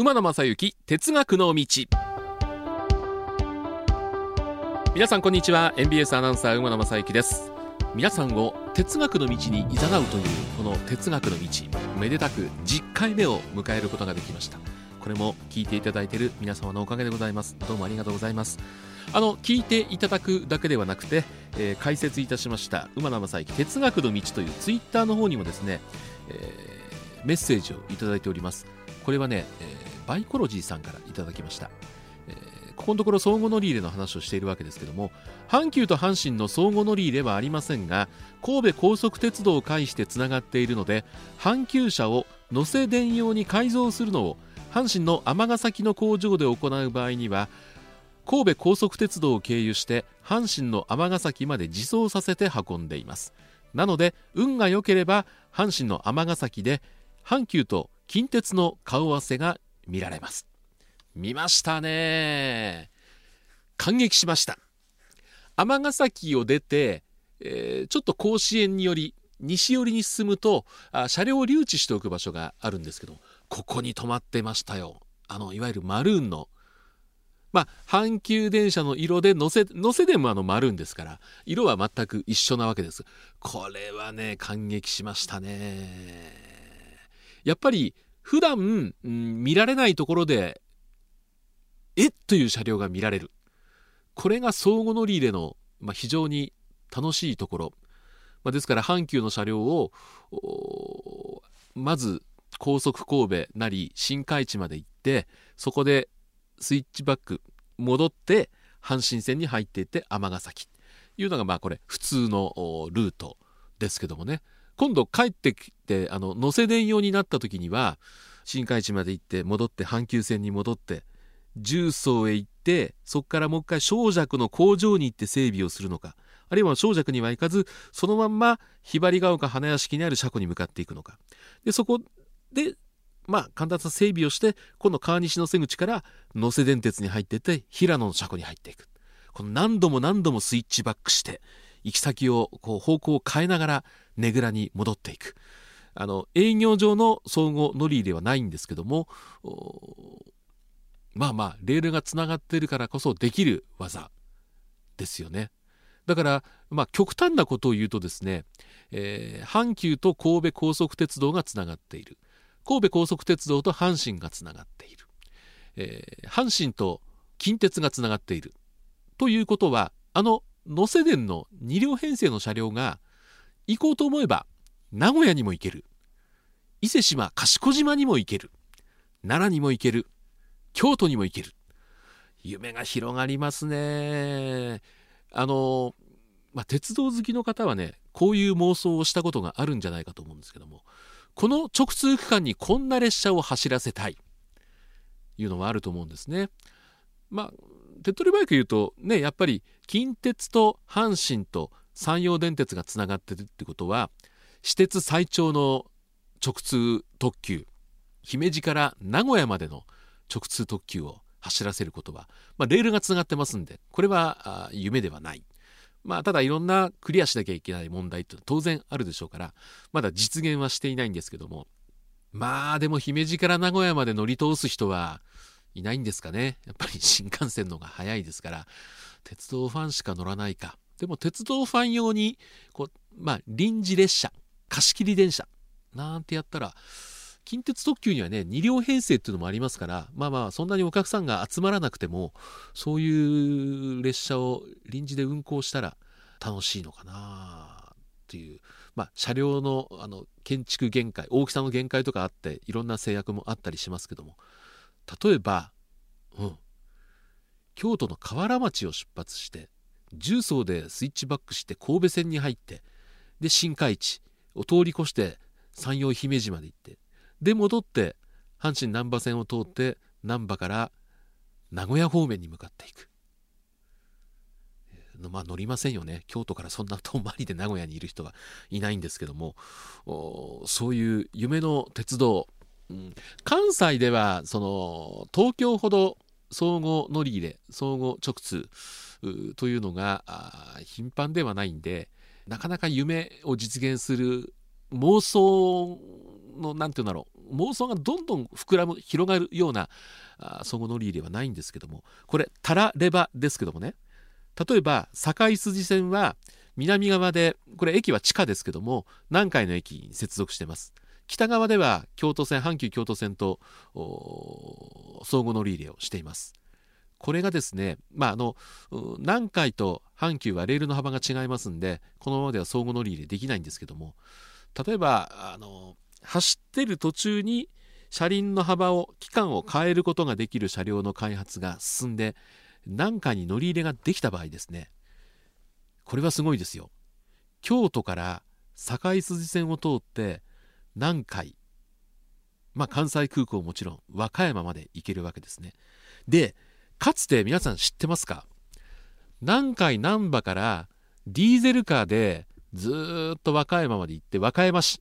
馬野正幸哲学の道。皆さんこんにちは。NBS アナウンサー馬野正幸です。皆さんを哲学の道に誘うというこの哲学の道。めでたく10回目を迎えることができました。これも聞いていただいている皆様のおかげでございます。どうもありがとうございます。あの聞いていただくだけではなくて、えー、解説いたしました馬野正幸哲学の道というツイッターの方にもですね、えー、メッセージをいただいております。これはね、えー、バイコロジーさんからいただきました、えー、ここのところ相互乗り入れの話をしているわけですけども阪急と阪神の相互乗り入れはありませんが神戸高速鉄道を介してつながっているので阪急車を乗せ電用に改造するのを阪神の尼崎の工場で行う場合には神戸高速鉄道を経由して阪神の尼崎まで自走させて運んでいます。なので運が良ければ阪神の尼崎で阪急と近鉄の顔合わせが見られます。見ましたね。感激しました。尼崎を出て、えー、ちょっと甲子園により西寄りに進むとあ車両を留置しておく場所があるんですけどここに止まってましたよ。あのいわゆるマルーンのまあ阪急電車の色で乗せ乗せでもあのマルーンですから色は全く一緒なわけです。これはね感激しましたね。やっぱり普段、うん、見られないところでえっという車両が見られる。これが相互乗り入れの、まあ、非常に楽しいところ、まあ、ですから阪急の車両をまず高速神戸なり新海地まで行ってそこでスイッチバック戻って阪神線に入っていって尼崎。というのがまあこれ普通のルートですけどもね。今度帰ってきてあの乗せ電用になった時には新海地まで行って戻って阪急線に戻って重曹へ行ってそこからもう一回小尺の工場に行って整備をするのかあるいは小尺には行かずそのまんまひばりが丘花屋敷にある車庫に向かっていくのか。でそこでまあ簡単な整備をして今度川西の瀬口から能勢電鉄に入っていって平野の車庫に入っていく。この何度も何度もスイッチバックして行き先をこう方向を変えながらねぐらに戻っていく。あの営業上の総合乗り入れはないんですけどもまあまあレールがつながってるからこそできる技ですよね。だからまあ極端なことを言うとですね、えー、阪急と神戸高速鉄道がつながっている。神戸高速鉄道と阪神がつながっている、えー、阪神と近鉄がつながっている。ということはあの能勢電の。2両編成の車両が行こうと思えば名古屋にも行ける。伊勢志摩賢島にも行ける。奈良にも行ける。京都にも行ける。夢が広がりますね。あの、まあ、鉄道好きの方はねこういう妄想をしたことがあるんじゃないかと思うんですけどもこの直通区間にこんな列車を走らせたい。いうのはあると思うんですね。まあ手っ取り早く言うとねやっぱり近鉄と阪神と山陽電鉄がつながってるってことは私鉄最長の直通特急姫路から名古屋までの直通特急を走らせることは、まあ、レールがつながってますんでこれは夢ではない。まあ、ただいろんなクリアしなきゃいけない問題って当然あるでしょうから、まだ実現はしていないんですけども、まあでも姫路から名古屋まで乗り通す人はいないんですかね。やっぱり 新幹線の方が早いですから、鉄道ファンしか乗らないか。でも鉄道ファン用に、こう、まあ臨時列車、貸し切り電車、なんてやったら、近鉄特急にはね2両編成っていうのもありますからまあまあそんなにお客さんが集まらなくてもそういう列車を臨時で運行したら楽しいのかなっていうまあ車両のあの建築限界大きさの限界とかあっていろんな制約もあったりしますけども例えば、うん、京都の河原町を出発して重曹でスイッチバックして神戸線に入ってで新海地を通り越して山陽姫路まで行ってで戻って阪神難波線を通って難波から名古屋方面に向かっていく。まあ乗りませんよね。京都からそんな遠回りで名古屋にいる人はいないんですけどもそういう夢の鉄道、うん、関西ではその東京ほど相互乗り入れ相互直通というのが頻繁ではないんでなかなか夢を実現する妄想の何て言うんだろう妄想がどんどん膨らむ広がるようなあ相互乗り入れはないんですけどもこれタラレバですけどもね。例えば堺筋線は南側でこれ駅は地下ですけども南海の駅に接続してます。北側では京都線阪急京都線と相互乗り入れをしています。これがですね、まあ、あの南海と阪急はレールの幅が違いますんでこのままでは相互乗り入れできないんですけども例えばあの走ってる途中に車輪の幅を期間を変えることができる車両の開発が進んで南海に乗り入れができた場合ですねこれはすごいですよ。京都から堺筋線を通って南海まあ関西空港もちろん和歌山まで行けるわけですね。でかつて皆さん知ってますか？南海難波からディーゼルカーでずっと和歌山まで行って和歌山市。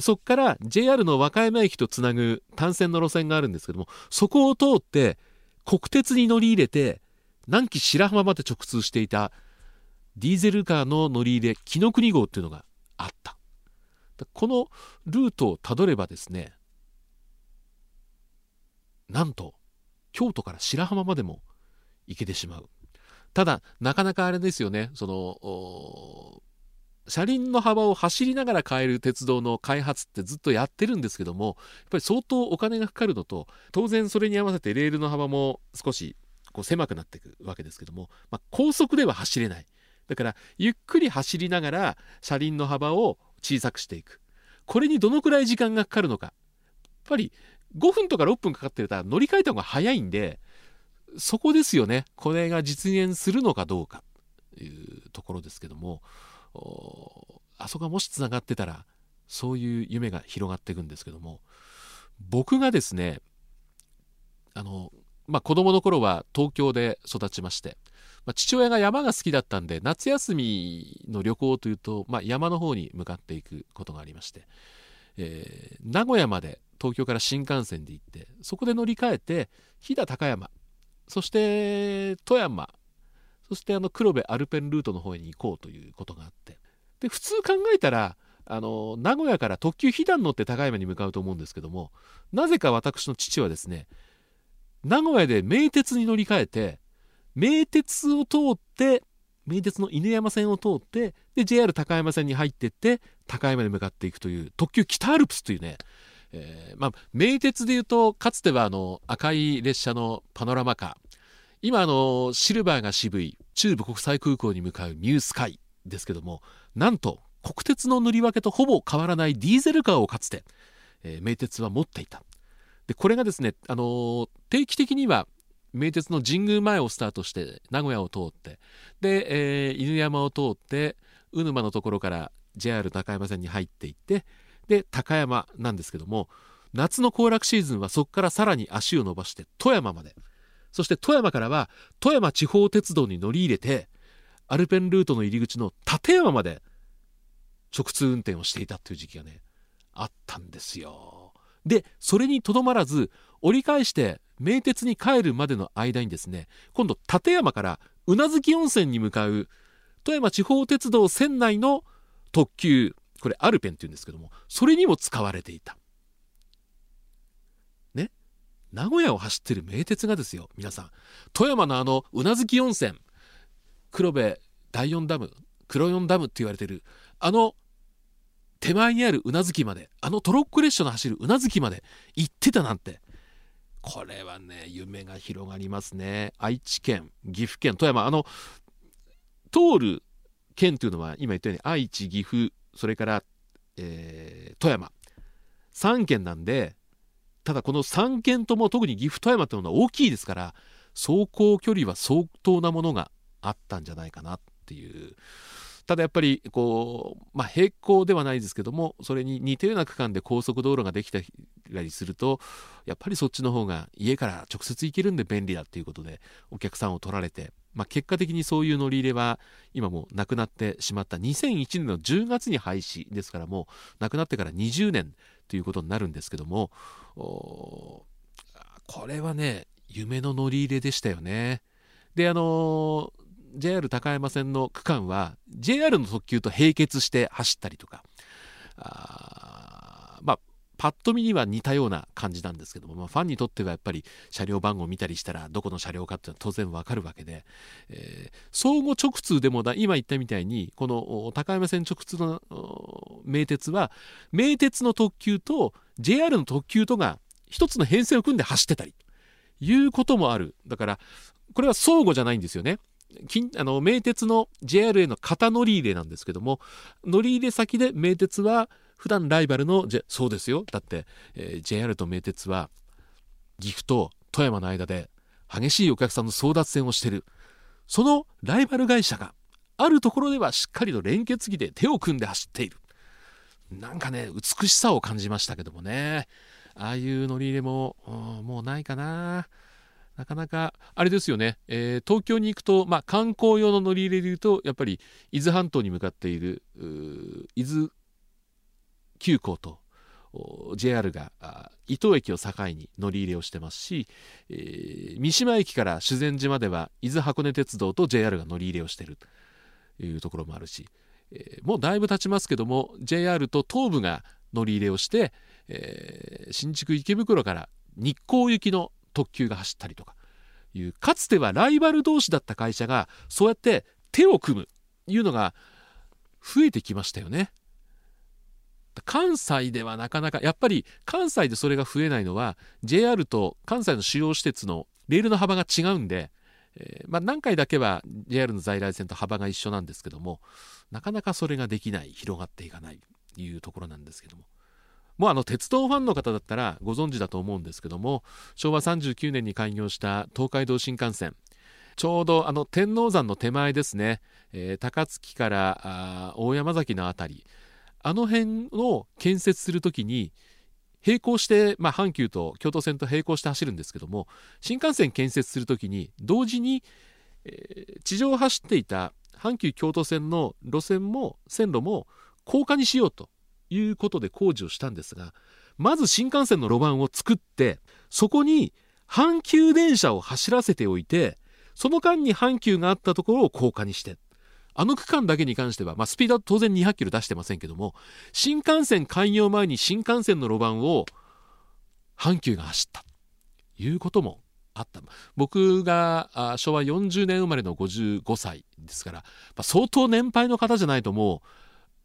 そこから JR の和歌山駅とつなぐ単線の路線があるんですけどもそこを通って国鉄に乗り入れて南紀白浜まで直通していたディーゼルカーの乗り入れ紀ノ国号っていうのがあった。このルートをたどればですねなんと京都から白浜までも行けてしまう。ただなかなかあれですよね。その車輪の幅を走りながら変える鉄道の開発ってずっとやってるんですけどもやっぱり相当お金がかかるのと当然それに合わせてレールの幅も少しこう狭くなっていくわけですけども、まあ、高速では走れない。だからゆっくり走りながら車輪の幅を小さくしていく。これにどのくらい時間がかかるのか。やっぱり5分とか6分かかってたら乗り換えた方が早いんでそこですよね。これが実現するのかどうか。というところですけども。あそこがもしつながってたらそういう夢が広がっていくんですけども。僕がですねあのまあ子供の頃は東京で育ちまして、まあ、父親が山が好きだったんで夏休みの旅行というと、まあ、山の方に向かっていくことがありまして、えー、名古屋まで東京から新幹線で行ってそこで乗り換えて飛騨高山そして富山そしてあの黒部アルペンルートの方に行こうということがあってで普通考えたらあの名古屋から特急飛騨に乗って高山に向かうと思うんですけどもなぜか私の父はですね名古屋で名鉄に乗り換えて名鉄を通って名鉄の犬山線を通ってで JR 高山線に入ってって高山に向かっていくという特急北アルプスというねえー、まあ、名鉄でいうとかつてはあの赤い列車のパノラマカー。今あのシルバーが渋い中部国際空港に向かうニュースカイですけどもなんと国鉄の塗り分けとほぼ変わらないディーゼルカーをかつて、えー、名鉄は持っていた。でこれがですね、あのー、定期的には名鉄の神宮前をスタートして名古屋を通って。で、えー、犬山を通って鵜沼のところから JR 高山線に入っていってで高山なんですけども夏の行楽シーズンはそこからさらに足を伸ばして富山まで。そして富山からは富山地方鉄道に乗り入れてアルペンルートの入り口の立山まで直通運転をしていたという時期がねあったんですよ。でそれにとどまらず折り返して名鉄に帰るまでの間にですね今度立山から宇奈月温泉に向かう富山地方鉄道線内の特急これアルペンっていうんですけどもそれにも使われていた。ね？名古屋を走ってる名鉄がですよ皆さん。富山のあの宇奈月温泉黒部第4ダム黒4ダムって言われてるあの手前にある宇奈月まであのトロッコ列車の走る宇奈月まで行ってたなんてこれはね夢が広がりますね。愛知県岐阜県富山。あの通る県というのは今言ったように愛知岐阜それから、えー、富山。3県なんでただこの3県とも特に岐阜富山というのは大きいですから走行距離は相当なものがあったんじゃないかなっていうただやっぱりこう、まあ、並行ではないですけどもそれに似たような区間で高速道路ができたりするとやっぱりそっちの方が家から直接行けるんで便利だっていうことでお客さんを取られてまあ、結果的にそういう乗り入れは今もなくなってしまった2001年の10月に廃止ですからもうなくなってから20年ということになるんですけどもこれはね夢の乗り入れでしたよね。であの JR 高山線の区間は JR の特急と並結して走ったりとかあまあパッと見には似たような感じなんですけども、まあ、ファンにとってはやっぱり車両番号を見たりしたらどこの車両かっていうのは当然わかるわけで、えー、相互直通でもだ今言ったみたいにこの高山線直通の名鉄は名鉄の特急と JR の特急とが一つの編成を組んで走ってたりということもある。だからこれは相互じゃないんですよね。あの名鉄の JR への型乗り入れなんですけども乗り入れ先で名鉄は普段ライバルのそうですよ。だって、えー、JR と名鉄は岐阜と富山の間で激しいお客さんの争奪戦をしてる。そのライバル会社があるところではしっかりと連結機で手を組んで走っている。なんかね美しさを感じましたけどもね。ああいう乗り入れももうないかな。なかなかあれですよね、えー、東京に行くと、まあ、観光用の乗り入れでいうとやっぱり伊豆半島に向かっている伊豆急行と JR が伊東駅を境に乗り入れをしてますし、えー、三島駅から修善寺までは伊豆箱根鉄道と JR が乗り入れをしているというところもあるし、えー、もうだいぶ経ちますけども JR と東武が乗り入れをして、えー、新宿池袋から日光行きの特急が走ったりとかいうかつてはライバル同士だった会社がそうやって手を組むいうのが増えてきましたよね。関西ではなかなかやっぱり関西でそれが増えないのは JR と関西の主要施設のレールの幅が違うんで、えー、まあ、何回だけは JR の在来線と幅が一緒なんですけどもなかなかそれができない広がっていかないというところなんですけどももうあの鉄道ファンの方だったらご存知だと思うんですけども昭和39年に開業した東海道新幹線。ちょうどあの天王山の手前ですね、えー、高槻から大山崎の辺り。あの辺を建設するときに並行して、まあ、阪急と京都線と並行して走るんですけども新幹線建設するときに同時に、えー、地上を走っていた阪急京都線の路線も線路も高架にしようということで工事をしたんですがまず新幹線の路盤を作ってそこに阪急電車を走らせておいてその間に阪急があったところを高架にしてあの区間だけに関しては、まあ、スピードは当然200キロ出してませんけども新幹線開業前に新幹線の路盤を阪急が走った。ということもあった。僕が昭和40年生まれの55歳ですから、まあ、相当年配の方じゃないともう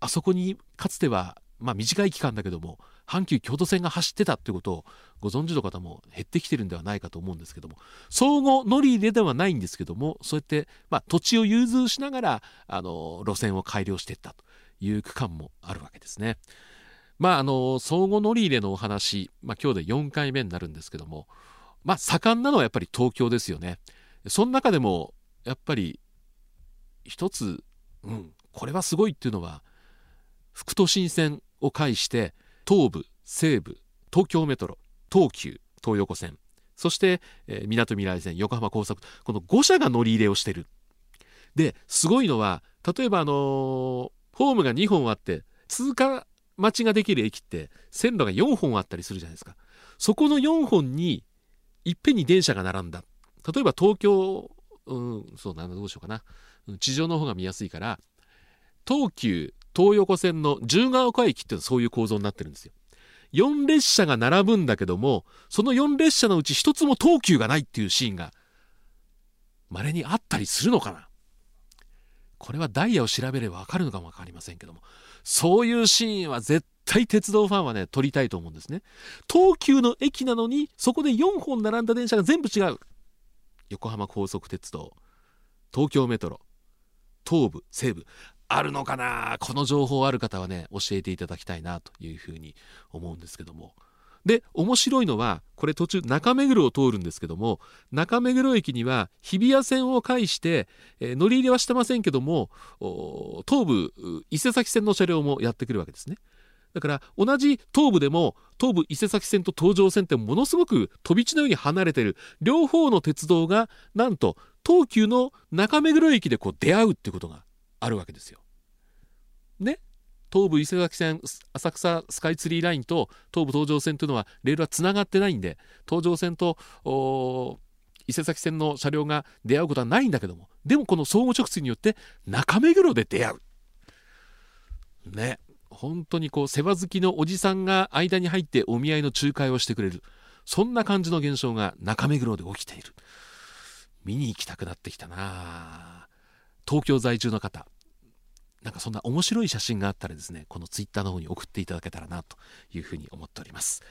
あそこにかつてはまあ、短い期間だけども阪急京都線が走ってたっていうことをご存知の方も減ってきてるんではないかと思うんですけども相互乗り入れではないんですけどもそうやって、まあ、土地を融通しながらあの路線を改良していったという区間もあるわけですね。まあ、あの相互乗り入れのお話、まあ、今日で4回目になるんですけども、まあ、盛んなのはやっぱり東京ですよね。その中でもやっぱり一つ、うん、これはすごいっていうのは副都心線を介して東武西武東京メトロ東急東横線そしてみなとみらい線横浜高速この5社が乗り入れをしてる。ですごいのは例えばあのー、ホームが2本あって通過待ちができる駅って線路が4本あったりするじゃないですか。そこの4本にいっぺんに電車が並んだ。例えば東京うんそうだなどうしようかな。地上の方が見やすいから東急東横線の十ヶ丘駅っていうのはそういう構造になってるんですよ。4列車が並ぶんだけどもその4列車のうち1つも東急がないっていうシーンが稀にあったりするのかな。これはダイヤを調べれば分かるのかも分かりませんけども。そういうシーンは絶対鉄道ファンはね撮りたいと思うんですね。東急の駅なのにそこで4本並んだ電車が全部違う。横浜高速鉄道東京メトロ東武西武。あるのかな？この情報ある方はね教えていただきたいなというふうに思うんですけどもで面白いのはこれ途中中目黒を通るんですけども中目黒駅には日比谷線を介して、えー、乗り入れはしてませんけども東武伊勢崎線の車両もやってくるわけですね。だから同じ東部でも東武伊勢崎線と東上線ってものすごく飛び地のように離れてる両方の鉄道がなんと東急の中目黒駅でこう出会うってことがあるわけですよ。ね？東武伊勢崎線浅草スカイツリーラインと東武東上線というのはレールはつながってないんで東上線と伊勢崎線の車両が出会うことはないんだけどもでもこの相互直通によって中目黒で出会う。ね？本当にこう世話好きのおじさんが間に入ってお見合いの仲介をしてくれる。そんな感じの現象が中目黒で起きている。見に行きたくなってきたな東京在住の方。なんかそんな面白い写真があったらですねこのツイッターの方に送っていただけたらなというふうに思っております、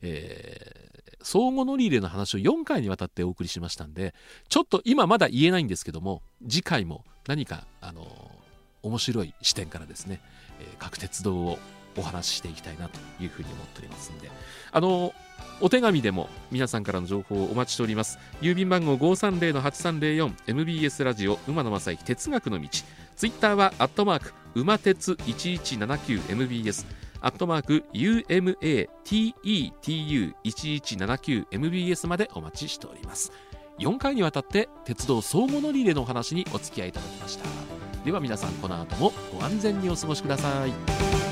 えー、相互乗り入れの話を4回にわたってお送りしましたんでちょっと今まだ言えないんですけども次回も何かあの面白い視点からですね、えー、各鉄道をお話ししていきたいなというふうに思っておりますんであのお手紙でも皆さんからの情報をお待ちしております。郵便番号 530-8304MBS ラジオ馬野正幸哲学の道。ツイッターはアットマーク馬鉄 1179MBS アットマーク UMATETU1179MBS までお待ちしております。4回にわたって鉄道相互乗り入れの話にお付き合いいただきました。では皆さんこの後もご安全にお過ごしください。